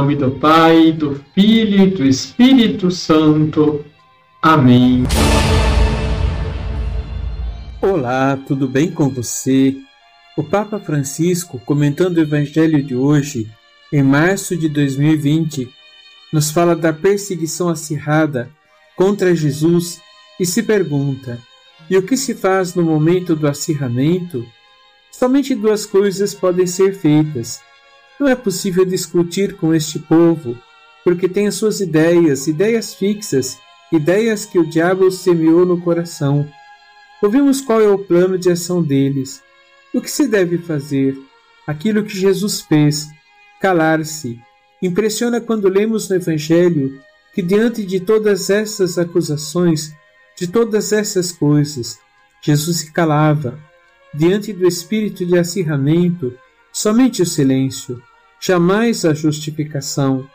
nome do Pai, do Filho e do Espírito Santo. Amém. Olá, tudo bem com você? O Papa Francisco, comentando o Evangelho de hoje, em março de 2020, nos fala da perseguição acirrada contra Jesus e se pergunta: e o que se faz no momento do acirramento? Somente duas coisas podem ser feitas. Não é possível discutir com este povo, porque tem as suas ideias, ideias fixas, ideias que o diabo semeou no coração. Ouvimos qual é o plano de ação deles. O que se deve fazer? Aquilo que Jesus fez, calar-se. Impressiona quando lemos no Evangelho que, diante de todas essas acusações, de todas essas coisas, Jesus se calava. Diante do espírito de acirramento, somente o silêncio, jamais a justificação.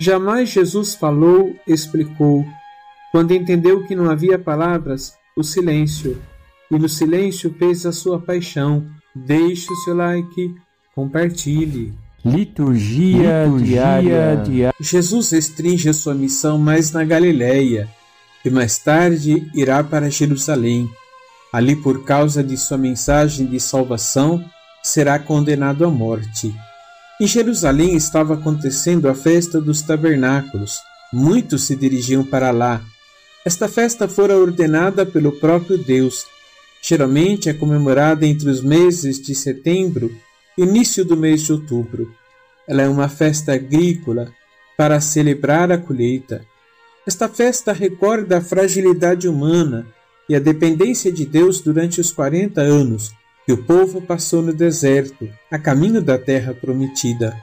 Jamais Jesus falou, explicou. Quando entendeu que não havia palavras, o silêncio. E no silêncio fez a sua paixão. Deixe o seu like, compartilhe. Liturgia, Liturgia diária. diária. Jesus restringe a sua missão mais na Galileia e mais tarde irá para Jerusalém. Ali, por causa de sua mensagem de salvação, será condenado à morte. Em Jerusalém estava acontecendo a festa dos tabernáculos. Muitos se dirigiam para lá. Esta festa fora ordenada pelo próprio Deus. Geralmente é comemorada entre os meses de setembro e início do mês de outubro. Ela é uma festa agrícola para celebrar a colheita. Esta festa recorda a fragilidade humana e a dependência de Deus durante os 40 anos que o povo passou no deserto, a caminho da terra prometida.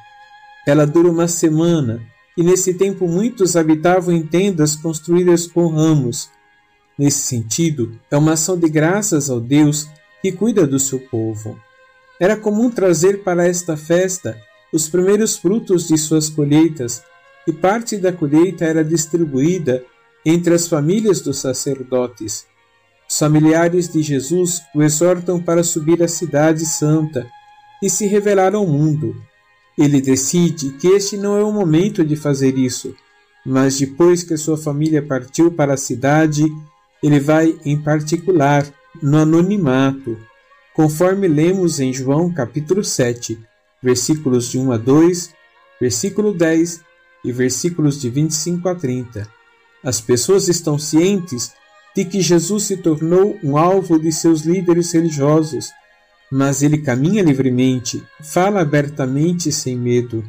Ela dura uma semana, e nesse tempo muitos habitavam em tendas construídas com ramos. Nesse sentido, é uma ação de graças ao Deus que cuida do seu povo. Era comum trazer para esta festa os primeiros frutos de suas colheitas e parte da colheita era distribuída entre as famílias dos sacerdotes. Os familiares de Jesus o exortam para subir à Cidade Santa e se revelar ao mundo. Ele decide que este não é o momento de fazer isso, mas depois que sua família partiu para a cidade, ele vai em particular no anonimato, conforme lemos em João capítulo 7, versículos de 1 a 2, versículo 10 e versículos de 25 a 30. As pessoas estão cientes de que Jesus se tornou um alvo de seus líderes religiosos, mas ele caminha livremente, fala abertamente sem medo.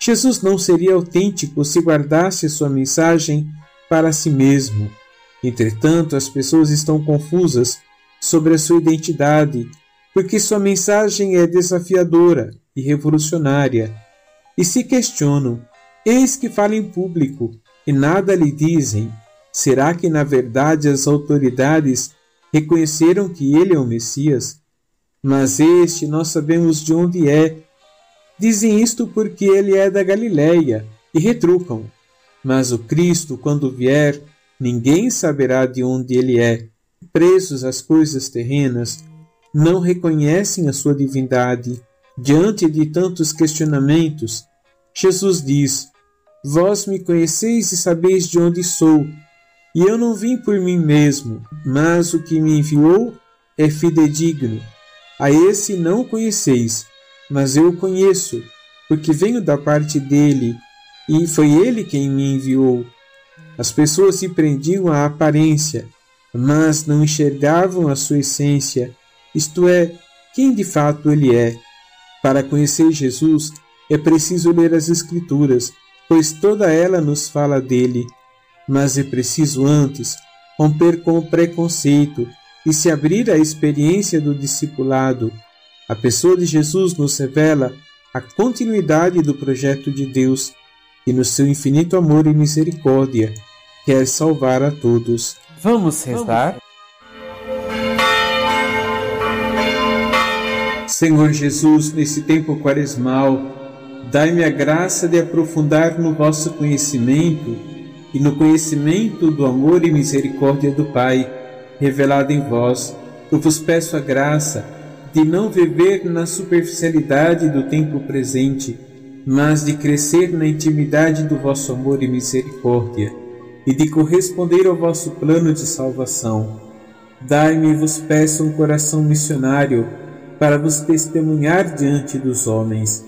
Jesus não seria autêntico se guardasse sua mensagem para si mesmo. Entretanto, as pessoas estão confusas sobre a sua identidade, porque sua mensagem é desafiadora e revolucionária, e se questionam Eis que fala em público e nada lhe dizem. Será que na verdade as autoridades reconheceram que ele é o Messias? Mas este nós sabemos de onde é. Dizem isto porque ele é da Galiléia e retrucam. Mas o Cristo, quando vier, ninguém saberá de onde ele é. Presos às coisas terrenas, não reconhecem a sua divindade. Diante de tantos questionamentos, Jesus diz: Vós me conheceis e sabeis de onde sou, e eu não vim por mim mesmo, mas o que me enviou é fidedigno. A esse não conheceis, mas eu o conheço, porque venho da parte dele, e foi ele quem me enviou. As pessoas se prendiam à aparência, mas não enxergavam a sua essência, isto é, quem de fato ele é. Para conhecer Jesus, é preciso ler as Escrituras pois toda ela nos fala dele. Mas é preciso antes romper com o preconceito e se abrir à experiência do discipulado. A pessoa de Jesus nos revela a continuidade do projeto de Deus, que no seu infinito amor e misericórdia quer salvar a todos. Vamos rezar? Senhor Jesus, nesse tempo quaresmal, Dai-me a graça de aprofundar no vosso conhecimento e no conhecimento do amor e misericórdia do Pai, revelado em vós. Eu vos peço a graça de não viver na superficialidade do tempo presente, mas de crescer na intimidade do vosso amor e misericórdia, e de corresponder ao vosso plano de salvação. Dai-me, vos peço, um coração missionário para vos testemunhar diante dos homens.